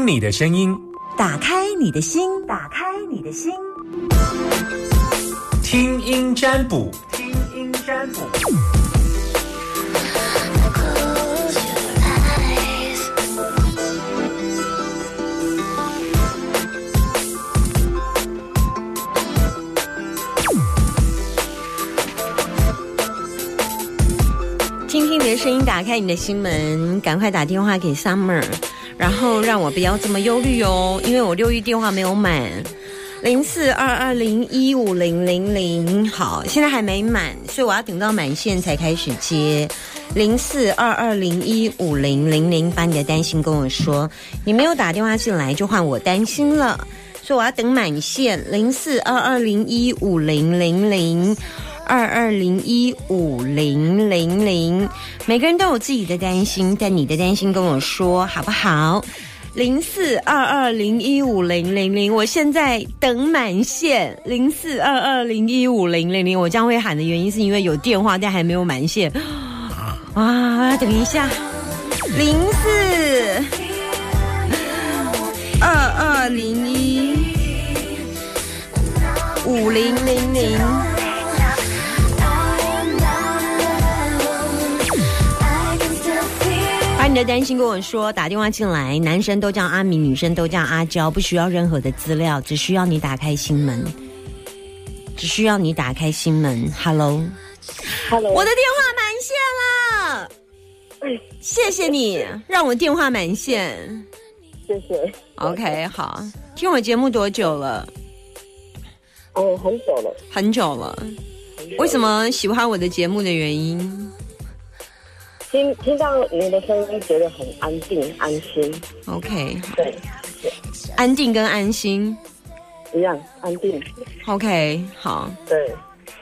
听听你的声音，打开你的心，打开你的心，听音占卜，听音占卜。听听你的声音，打开你的心门，赶快打电话给 Summer，然后让我不要这么忧虑哦，因为我六一电话没有满，零四二二零一五零零零，好，现在还没满，所以我要等到满线才开始接，零四二二零一五零零零，把你的担心跟我说，你没有打电话进来就换我担心了，所以我要等满线，零四二二零一五零零零。二二零一五零零零，每个人都有自己的担心，但你的担心跟我说好不好？零四二二零一五零零零，我现在等满线。零四二二零一五零零零，我将会喊的原因是因为有电话，但还没有满线。啊，等一下，零四二二零一五零零零。你的担心跟我说，打电话进来，男生都叫阿明，女生都叫阿娇，不需要任何的资料，只需要你打开心门，只需要你打开心门。Hello，Hello，我的电话满线了，谢谢你让我电话满线，谢谢。OK，好，听我节目多久了？哦，很久了，很久了。为什么喜欢我的节目的原因？听听到你的声音，觉得很安定、安心。OK，对，安定跟安心一样，安定。OK，好。对，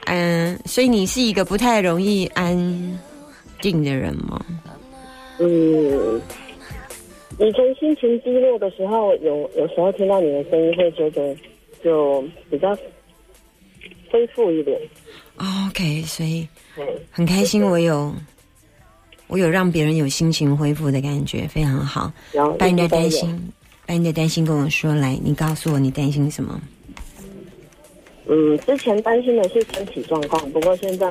嗯，所以你是一个不太容易安定的人吗？嗯，以前心情低落的时候，有有时候听到你的声音，会觉得就比较恢复一点。OK，所以很开心，我有。我有让别人有心情恢复的感觉，非常好。把你的担心，把你的担心跟我说来，你告诉我你担心什么？嗯，之前担心的是身体状况，不过现在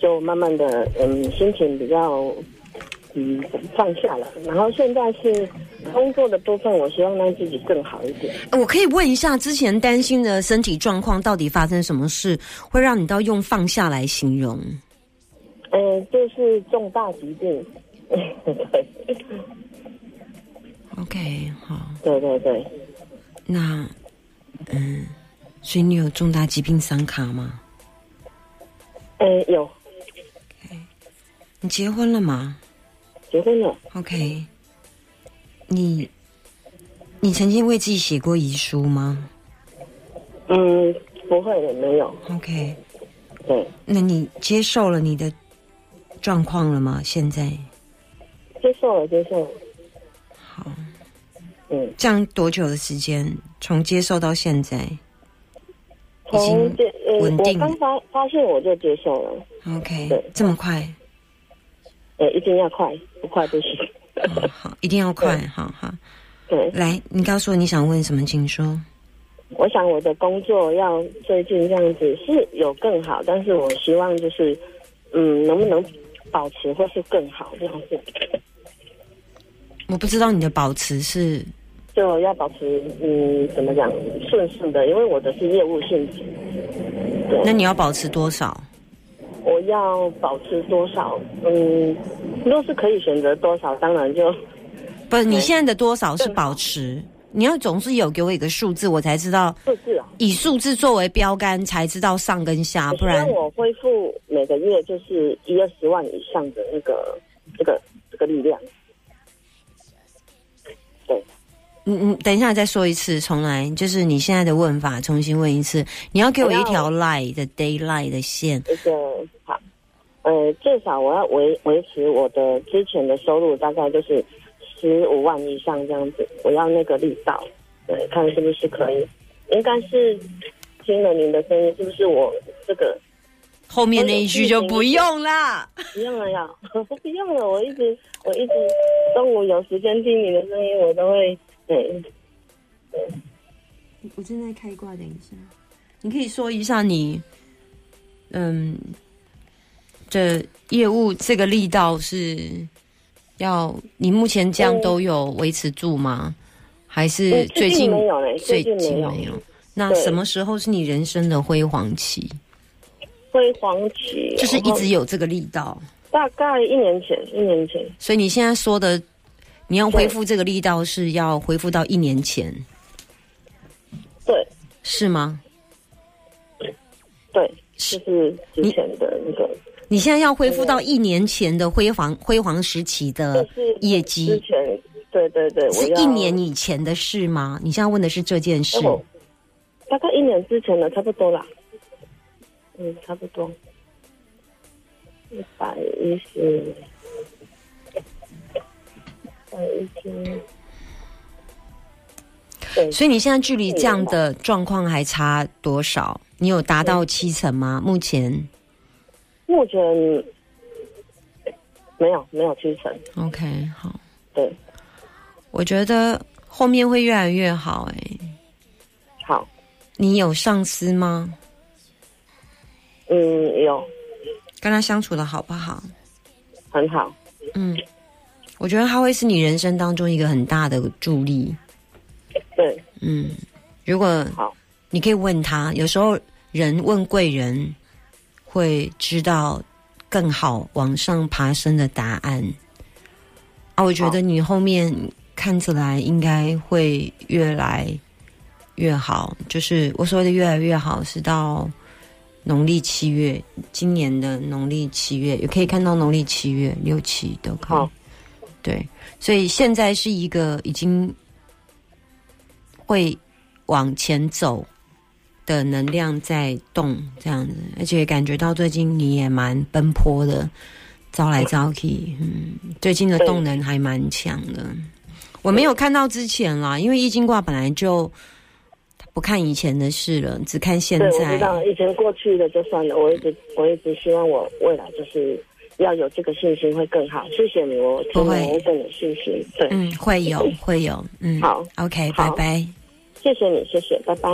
就慢慢的，嗯，心情比较嗯放下了。然后现在是工作的部分，我希望让自己更好一点。我可以问一下，之前担心的身体状况到底发生什么事，会让你到用放下来形容？嗯，就是重大疾病。对。OK，好。对对对。那，嗯，所以你有重大疾病伤卡吗？嗯，有。OK，你结婚了吗？结婚了。OK，你，你曾经为自己写过遗书吗？嗯，不会的，没有。OK。对。那你接受了你的？状况了吗？现在接受了，接受了。好，嗯，这样多久的时间？从接受到现在，已经稳定。我刚发发现我就接受了。OK，对，这么快？呃，一定要快，不快不行。好，一定要快，好好。对，来，你告诉我你想问什么，请说。我想我的工作要最近这样子是有更好，但是我希望就是嗯，能不能？保持或是更好这样子，我不知道你的保持是就要保持嗯怎么讲顺顺的，因为我的是业务性质。那你要保持多少？我要保持多少？嗯，若是可以选择多少，当然就不是你现在的多少是保持。你要总是有给我一个数字，我才知道数字啊，以数字作为标杆才知道上跟下，不然我恢复每个月就是一二十万以上的那个这个这个力量。对，嗯嗯，等一下再说一次，重来，就是你现在的问法，重新问一次，你要给我一条 line 的 day line 的线。一个好，呃，至少我要维维持我的之前的收入，大概就是。十五万以上这样子，我要那个力道，对，看是不是可以。应该是听了您的声音，是不是我这个后面那一句就不用了？不用了呀，不用了。我一直我一直中午有时间听你的声音，我都会对，我正在开挂，等一下，你可以说一下你，嗯，的业务这个力道是要你目前这样都有维持住吗？还是嗯最近没有嘞，最最近没有。没有？那什么时候是你人生的辉煌期？辉煌期就是一直有这个力道，大概一年前，一年前，所以你现在说的，你要恢复这个力道是要恢复到一年前，对。是吗？对，就是之前的那个，你现在要恢复到一年前的辉煌辉煌时期的就是业之绩，前，对对对，我是一年以前的事吗？你现在问的是这件事。大概一年之前的差不多啦，嗯，差不多，一百一十，一百一十，对，所以你现在距离这样的状况还差多少？你有达到七成吗？目前？目前没有没有七成，OK 好，对，我觉得后面会越来越好、哎，好，你有上司吗？嗯，有。跟他相处的好不好？很好，嗯，我觉得他会是你人生当中一个很大的助力。对，嗯，如果好，你可以问他，有时候人问贵人会知道更好往上爬升的答案。啊，我觉得你后面看起来应该会越来越好，就是我所谓的越来越好，是到农历七月，今年的农历七月也可以看到农历七月六七都可以好。对，所以现在是一个已经会往前走的能量在动，这样子，而且感觉到最近你也蛮奔波的，招来招去，嗯，最近的动能还蛮强的。我没有看到之前啦，因为易经卦本来就不看以前的事了，只看现对，我在知。道以前过去的就算了，我一直我一直希望我未来就是要有这个信心会更好。谢谢你，我听不会了我会更有信心。对，嗯，会有，会有，嗯，好，OK，拜拜。谢谢你，谢谢，拜拜。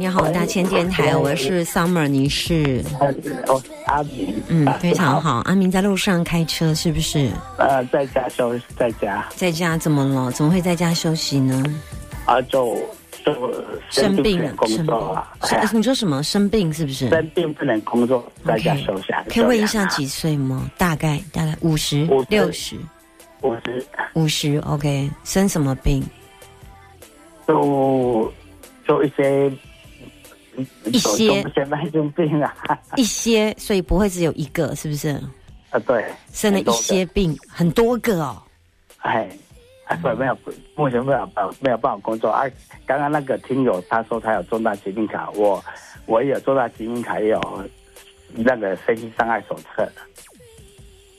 你好，大千电台，我是 Summer，你是？哦，阿明，嗯，非常好。阿明在路上开车是不是？呃，在家休，在家在家怎么了？怎么会在家休息呢？啊，就就生病了生作啊，病。哎呀是你说什么？生病是不是生病不能工作，在家休息啊。可以问一下几岁吗？大概大概五十五十六十五十五十？OK，生什么病？就就一些一些慢性病啊，一些，所以不会只有一个，是不是？啊对，生了一些病，很多个哦。哎，啊所以没有目前没有办没有办法工作啊。刚刚那个听友他说他有重大疾病卡，我我也有重大疾病卡，也有那个身心障碍手册。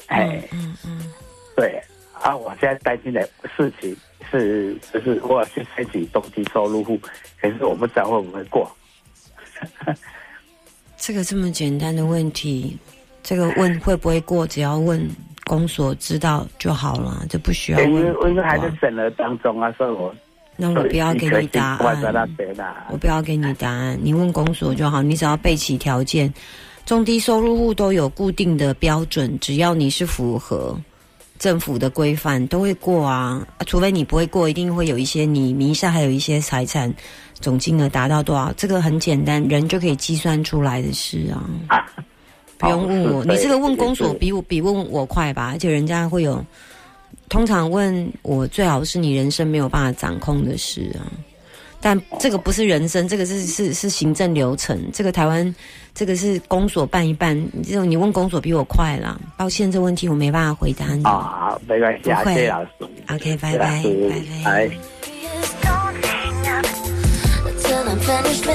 哎，嗯嗯，对啊，我现在担心的事情是，就是我有去申请中低收入户，可是我不知道会不会过。这个这么简单的问题，这个问会不会过，只要问公所知道就好了，就不需要因为问。因为还在审核当中啊，所以我那我不要给你答案，我。不要给你答案，你问公所就好，你只要备齐条件，中低收入户都有固定的标准，只要你是符合政府的规范，都会过啊。啊除非你不会过，一定会有一些你名下还有一些财产总金额达到多少，这个很简单，人就可以计算出来的事啊。不用问我，你这个问公所比我比问我快吧？而且人家会有，通常问我最好是你人生没有办法掌控的事啊。但这个不是人生，这个是是是行政流程。这个台湾这个是公所办一办，这种你问公所比我快啦。抱歉，这问题我没办法回答你。啊，没关系啊，不会谢谢老师。OK，拜拜拜拜拜。With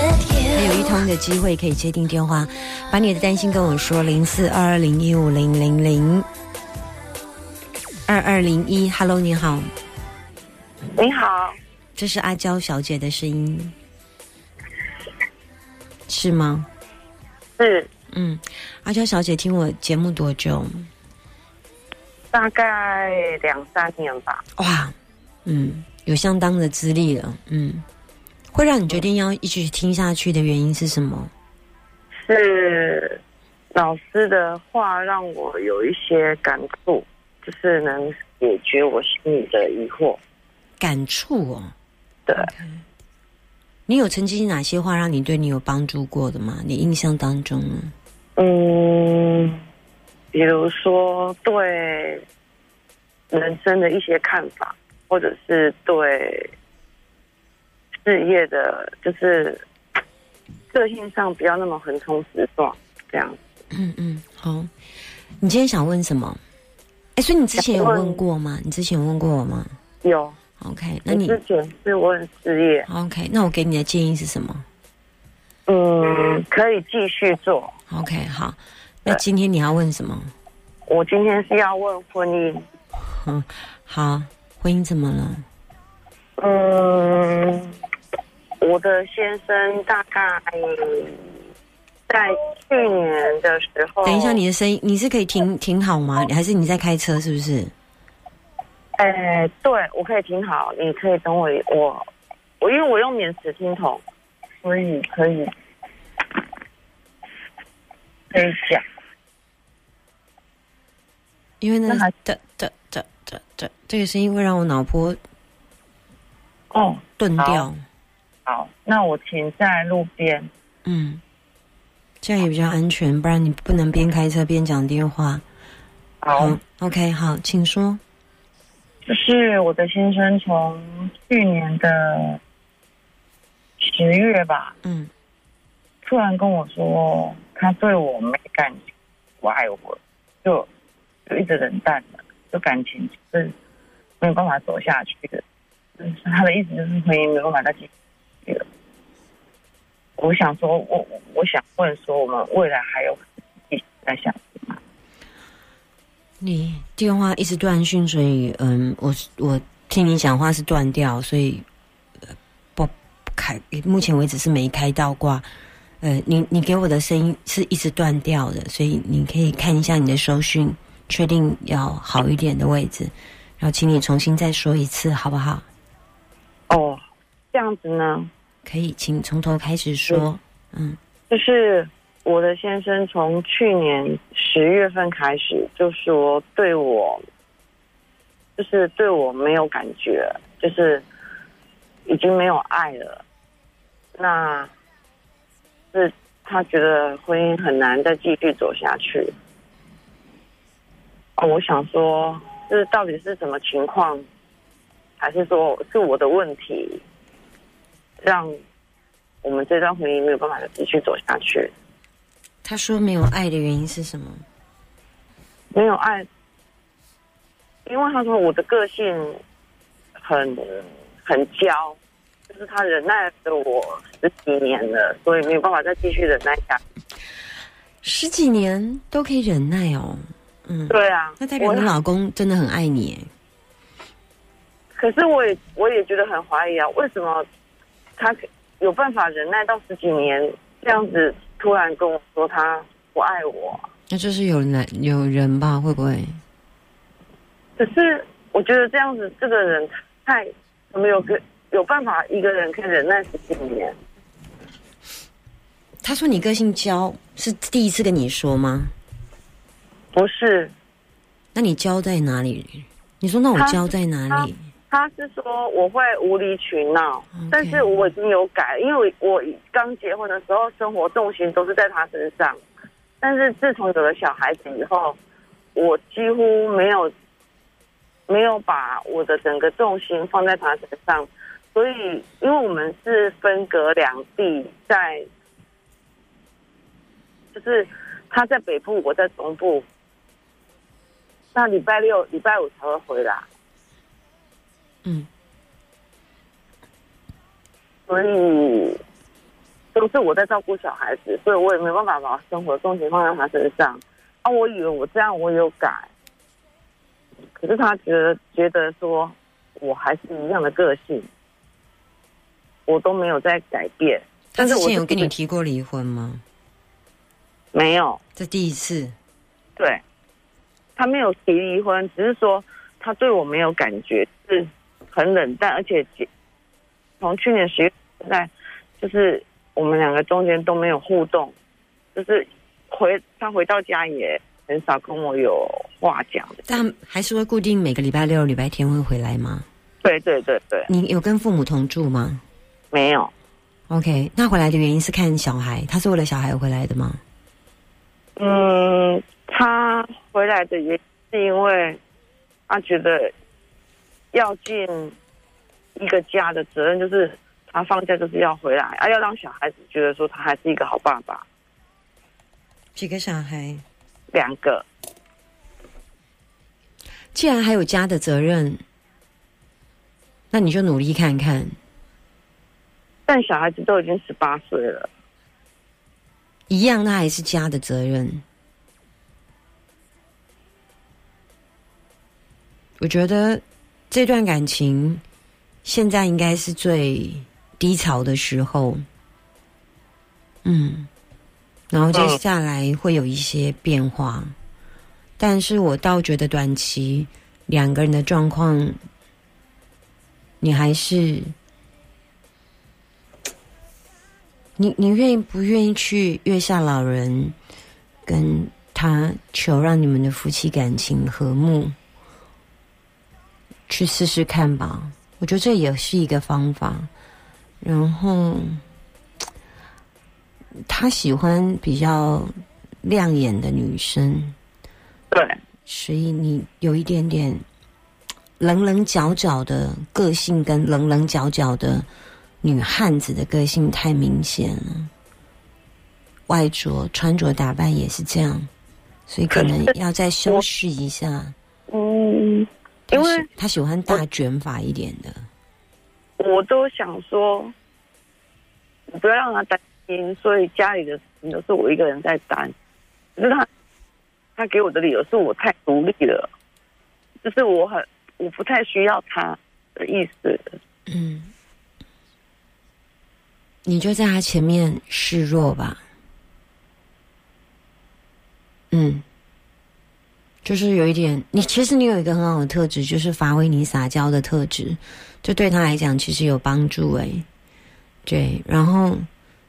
还有一通的机会可以接听电话，把你的担心跟我说，零四二二零一五零零零二二零一。Hello，你好，你好，这是阿娇小姐的声音，是吗？是嗯，阿娇小姐听我节目多久？大概两三年吧。哇，嗯，有相当的资历了，嗯，会让你决定要一直听下去的原因是什么？是老师的话让我有一些感触，就是能解决我心里的疑惑。感触哦，对，你有曾经哪些话让你对你有帮助过的吗？你印象当中呢？嗯，比如说对人生的一些看法，或者是对事业的，就是个性上不要那么横冲直撞，这样。嗯嗯，好，你今天想问什么？哎，所以你之前有问过吗？你之前有问过我吗有，？OK，那我你之前是问事业，OK，那我给你的建议是什么嗯，可以继续做。？OK，好，那今天你要问什么？我今天是要问婚姻，嗯，好，婚姻怎么了？嗯，我的先生大概在去年的时候，等一下，你的声音你是可以停停好吗？还是你在开车？是不是？哎，对我可以听好，你可以等我，我我因为我用免磁听筒，所以可以可以讲。因为那那还的的的的的这个声音会让我脑波哦，顿掉。好，那我停在路边。嗯，这样也比较安全，不然你不能边开车边讲电话。好，，OK，好，请说。就是我的先生从去年的十月吧，嗯突然跟我说他对我没感情，不爱我，就就一直冷淡的，就感情就是没有办法走下去的。就是他的意思就是婚姻没有办法再继续了。我想说，我我我想问说，我们未来还有继续在相处吗？你电话一直断讯，所以嗯，我我听你讲话是断掉，所以呃不不开，目前为止是没开到挂。呃，你你给我的声音是一直断掉的，所以你可以看一下你的收讯，确定要好一点的位置，然后请你重新再说一次，好不好？哦，这样子呢，可以，请从头开始说。嗯就是我的先生从去年十月份开始就说对我，就是对我没有感觉，就是已经没有爱了。那是他觉得婚姻很难再继续走下去。哦，我想说，这到底是什么情况？还是说是我的问题，让我们这段婚姻没有办法继续走下去？他说没有爱的原因是什么？没有爱，因为他说我的个性很很娇，就是他忍耐了我十几年了，所以没有办法再继续忍耐下去。十几年都可以忍耐哦。嗯，对啊，那代表你老公真的很爱你耶。可是我也我也觉得很怀疑啊，为什么他可有办法忍耐到十几年这样子，突然跟我说他不爱我？那就是有男有人吧？会不会？可是我觉得这样子，这个人太怎么有个有办法一个人可以忍耐十几年？他说你个性娇，是第一次跟你说吗？不是，那你娇在哪里？你说那我他娇在哪里？他是说我会无理取闹但是我已经有改，因为我我刚结婚的时候生活重心都是在他身上，但是自从有了小孩子以后，我几乎没有没有把我的整个重心放在他身上，所以因为我们是分隔两地，在就是他在北部，我在中部，那礼拜六、礼拜五才会回来。嗯，所以都是我在照顾小孩子，所以我也没办法把生活重心放在他身上。啊，我以为我这样我有改，可是他觉得觉得说我还是一样的个性，我都没有在改变。他之但是我有跟你提过离婚吗？没有，这第一次，对，他没有提离婚，只是说他对我没有感觉，是很冷淡，而且从去年十月现在，就是我们两个中间都没有互动，就是回他回到家也很少跟我有话讲。但还是会固定每个礼拜六、礼拜天会回来吗？对对对对，你有跟父母同住吗没有，？OK，那回来的原因是看小孩，他是为了小孩回来的吗？嗯，他回来的原因是因为他觉得要尽一个家的责任，就是他放假就是要回来，啊，要让小孩子觉得说他还是一个好爸爸。几个小孩？两个，既然还有家的责任，那你就努力看看。但小孩子都已经十八岁了，一样，那还是家的责任。我觉得这段感情现在应该是最低潮的时候，嗯，然后接下来会有一些变化，但是我倒觉得短期两个人的状况，你还是你你愿意不愿意去月下老人跟他求让你们的夫妻感情和睦，去试试看吧。我觉得这也是一个方法。然后他喜欢比较亮眼的女生，对，所以你有一点点棱棱角角的个性，跟棱棱角角的女汉子的个性太明显了。外着穿着打扮也是这样，所以可能要再修饰一下。嗯，因为他喜欢大卷发一点的，我都想说，我不要让他担心，所以家里的事情都是我一个人在担。可是他他给我的理由是我太独立了，就是我很我不太需要他的意思。嗯，你就在他前面示弱吧。嗯，就是有一点，你其实你有一个很好的特质，就是发挥你撒娇的特质，这对他来讲其实有帮助诶。对，然后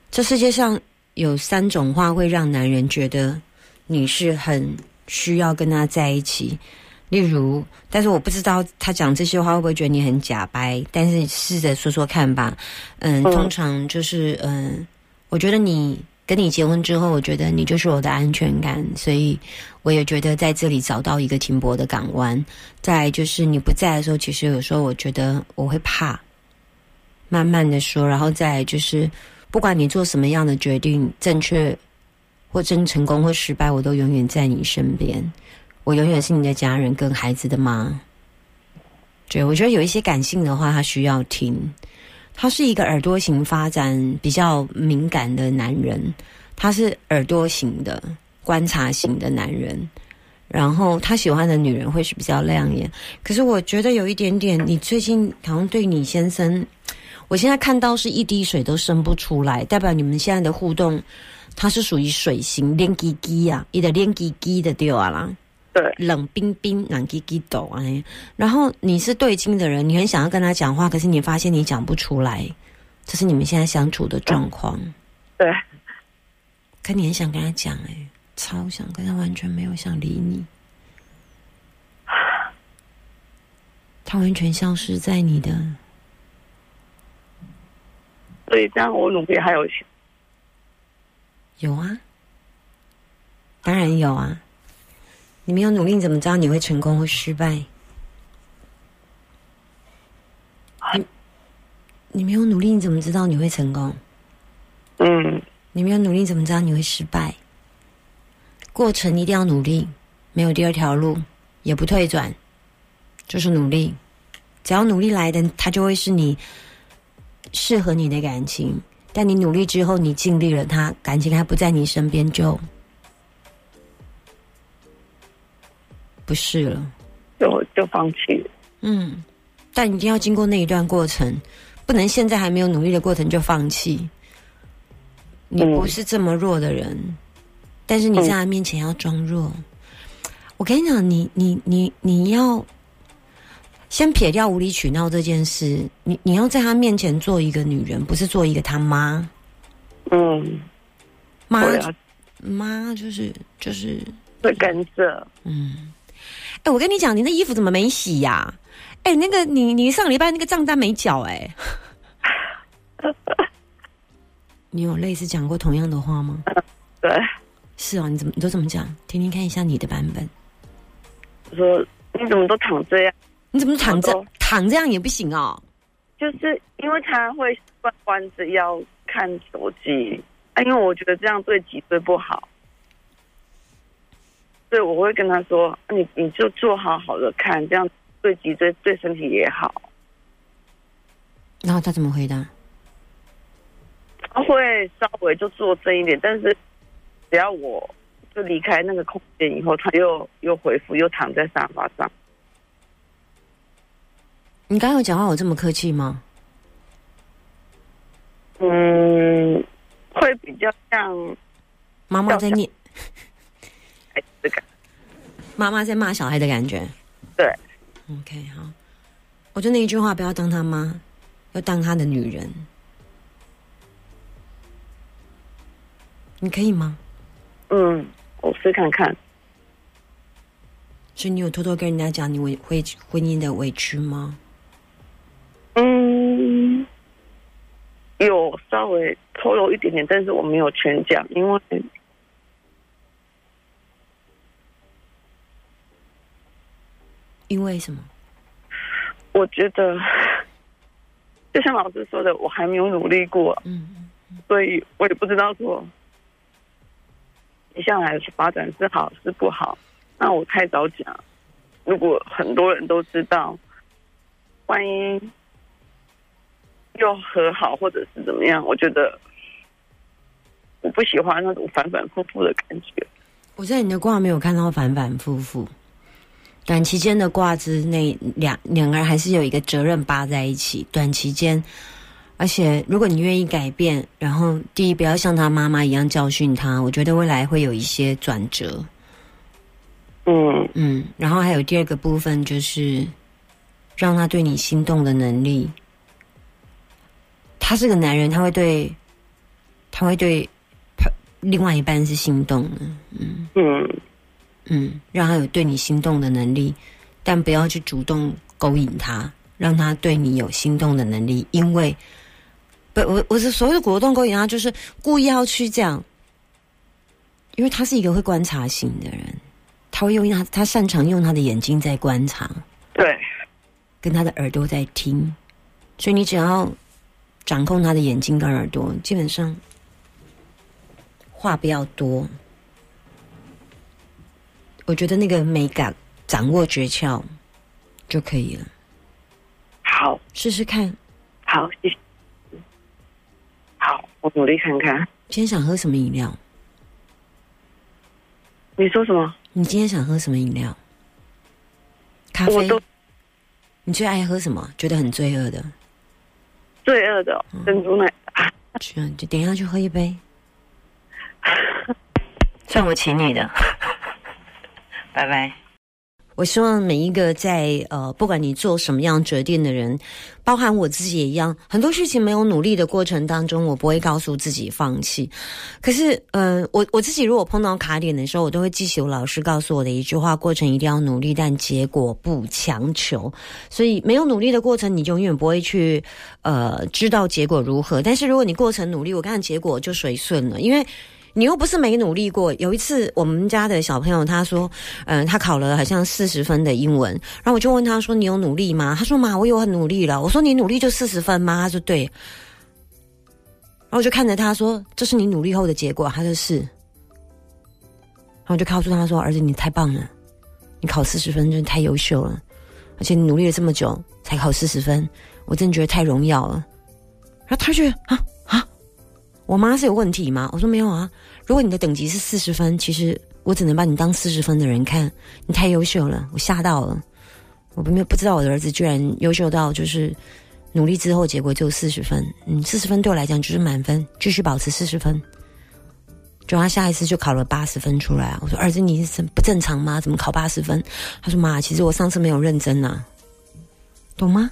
这世界上有三种话会让男人觉得你是很需要跟他在一起，例如，但是我不知道他讲这些话会不会觉得你很假掰，但是试着说说看吧。嗯，嗯通常就是嗯，我觉得你跟你结婚之后，我觉得你就是我的安全感，所以我也觉得在这里找到一个停泊的港湾。再就是你不在的时候，其实有时候我觉得我会怕，慢慢的说，然后再就是不管你做什么样的决定，正确或真成功或失败，我都永远在你身边。我永远是你的家人跟孩子的妈。对，我觉得有一些感性的话，他需要听。他是一个耳朵型发展比较敏感的男人，他是耳朵型的观察型的男人。然后他喜欢的女人会是比较亮眼，可是我觉得有一点点，你最近好像对你先生，我现在看到是一滴水都生不出来，代表你们现在的互动，他是属于水型连叽叽啊，一的连叽叽的对啊啦。对，冷冰冰、冷叽叽抖啊。然后你是对金的人，你很想要跟他讲话，可是你发现你讲不出来，这是你们现在相处的状况。对，可你很想跟他讲，哎，超想，可他完全没有想理你，他完全消失在你的。所以这样我努力还有有啊，当然有啊。你没有努力，你怎么知道你会成功或失败？你你没有努力，你怎么知道你会成功？嗯，你没有努力，你怎么知道你会失败？过程一定要努力，没有第二条路，也不退转，就是努力。只要努力来的，它就会是你适合你的感情。但你努力之后，你尽力了，他感情还不在你身边，就不是了。就就放弃了。嗯，但一定要经过那一段过程，不能现在还没有努力的过程就放弃。你嗯不是这么弱的人，但是你在他面前要装弱。我跟你讲，你你你你要先撇掉无理取闹这件事，你你要在他面前做一个女人，不是做一个他妈。嗯，妈妈就是就是会跟着。嗯，哎、我跟你讲，你那衣服怎么没洗呀、哎、那个你你上个礼拜那个账单没缴哎、你有类似讲过同样的话吗？对，是哦，你怎么你都怎么讲？听听看一下你的版本。我说你怎么都躺这样？你怎么躺这躺这样也不行哦？就是因为他会弯弯着腰看手机，啊，因为我觉得这样对脊椎不好，所以我会跟他说：“啊你你就坐好好的看，这样对脊椎对身体也好。然后他怎么回答？”他会稍微就坐正一点，但是只要我就离开那个空间以后，他又又回复，又躺在沙发上。你刚刚有讲话我这么客气吗？嗯，会比较像妈妈在念，妈妈在骂小孩的感觉。对。OK，好，我就那一句话，不要当他妈，要当他的女人。你可以吗？嗯，我试看看。所以你有偷偷跟人家讲你委会婚姻的委屈吗？嗯，有稍微透露一点点，但是我没有全讲，因为因为什么？我觉得，就像老师说的，我还没有努力过，嗯，所以我也不知道说接下来发展是好是不好。那我太早讲，如果很多人都知道，万一又和好或者是怎么样，我觉得我不喜欢那种反反复复的感觉。我在你的卦没有看到反反复复。短期间的挂之内，两两个人还是有一个责任扒在一起。短期间，而且如果你愿意改变，然后第一不要像他妈妈一样教训他，我觉得未来会有一些转折。嗯嗯，然后还有第二个部分就是让他对你心动的能力。他是个男人，他会对，他会对他另外一半是心动的。嗯嗯嗯，让他有对你心动的能力，但不要去主动勾引他，让他对你有心动的能力。因为不，我我是所谓的主动勾引他，就是故意要去这样，因为他是一个会观察型的人，他会用他他擅长用他的眼睛在观察，对，跟他的耳朵在听，所以你只要掌控他的眼睛跟耳朵，基本上话不要多。我觉得那个美感掌握诀窍就可以了，好，试试看。好，谢谢。好，我努力看看。今天想喝什么饮料？你说什么？你今天想喝什么饮料？咖啡我都。你最爱喝什么？觉得很罪恶的，罪恶的珍珠奶茶。去啊，就等一下去喝一杯。算我请你的，拜拜。我希望每一个在呃，不管你做什么样决定的人，包含我自己也一样，很多事情没有努力的过程当中，我不会告诉自己放弃。可是，呃，我我自己如果碰到卡点的时候，我都会记起我老师告诉我的一句话：过程一定要努力，但结果不强求。所以，没有努力的过程，你永远不会去呃知道结果如何。但是，如果你过程努力，我看结果就随顺了，因为。你又不是没努力过。有一次，我们家的小朋友他说，嗯、他考了好像四十分的英文，然后我就问他说：“你有努力吗？”他说：“妈，我有很努力了。”我说：“你努力就四十分吗？”他说：“对。”然后我就看着他说：“这是你努力后的结果。”他说：“是。”然后我就告诉他说：“儿子，你太棒了，你考四十分真的太优秀了，而且你努力了这么久才考四十分，我真的觉得太荣耀了。”然后他就啊，我妈是有问题吗？我说没有啊。如果你的等级是四十分，其实我只能把你当四十分的人看，你太优秀了，我吓到了。我没有不知道我的儿子居然优秀到就是努力之后结果就四十分，嗯，四十分对我来讲就是满分，继续保持四十分。就他下一次就考了八十分出来！我说儿子你是不正常吗？怎么考八十分？他说妈，其实我上次没有认真呐、懂吗？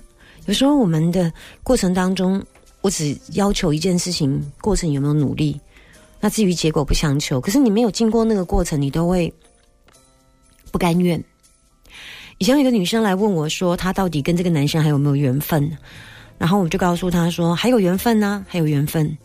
有时候我们的过程当中，我只要求一件事情，过程有没有努力，那至于结果不强求。可是你没有经过那个过程，你都会不甘愿。以前有一个女生来问我说，她到底跟这个男生还有没有缘分？然后我就告诉她说，还有缘分呢、还有缘分。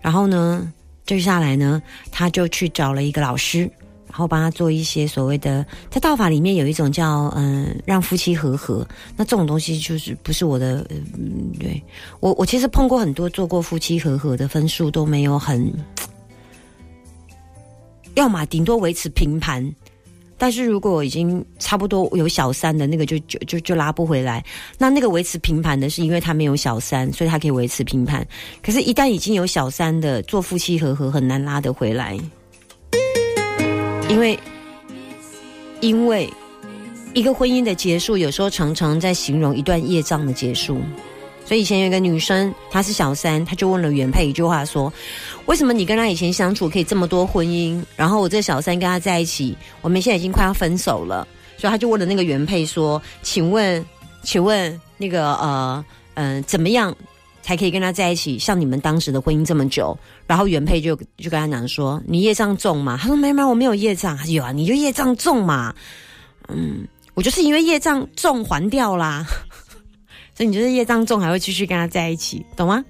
然后呢，接下来呢，她就去找了一个老师，然后帮他做一些所谓的，在道法里面有一种叫嗯、让夫妻和合。那这种东西就是不是我的，嗯，对我我其实碰过很多做过夫妻和合的分数都没有很，要么顶多维持平盘。但是如果已经差不多有小三的那个就就就就拉不回来，那那个维持平盘的是因为他没有小三，所以他可以维持平盘。可是，一旦已经有小三的，做夫妻和合很难拉得回来，因为因为一个婚姻的结束，有时候常常在形容一段业障的结束。所以以前有一个女生，她是小三，她就问了原配一句话说：“为什么你跟他以前相处可以这么多婚姻，然后我这小三跟他在一起，我们现在已经快要分手了？”所以她就问了那个原配说：“请问，请问那个呃嗯、呃、怎么样才可以跟他在一起？像你们当时的婚姻这么久？”然后原配就就跟他讲说：“你业障重嘛？”他说：“没没，我没有业障。”他说：“有啊，你就业障重嘛。”嗯，我就是因为业障重还掉啦。所以你就是业障重，还会继续跟他在一起，懂吗？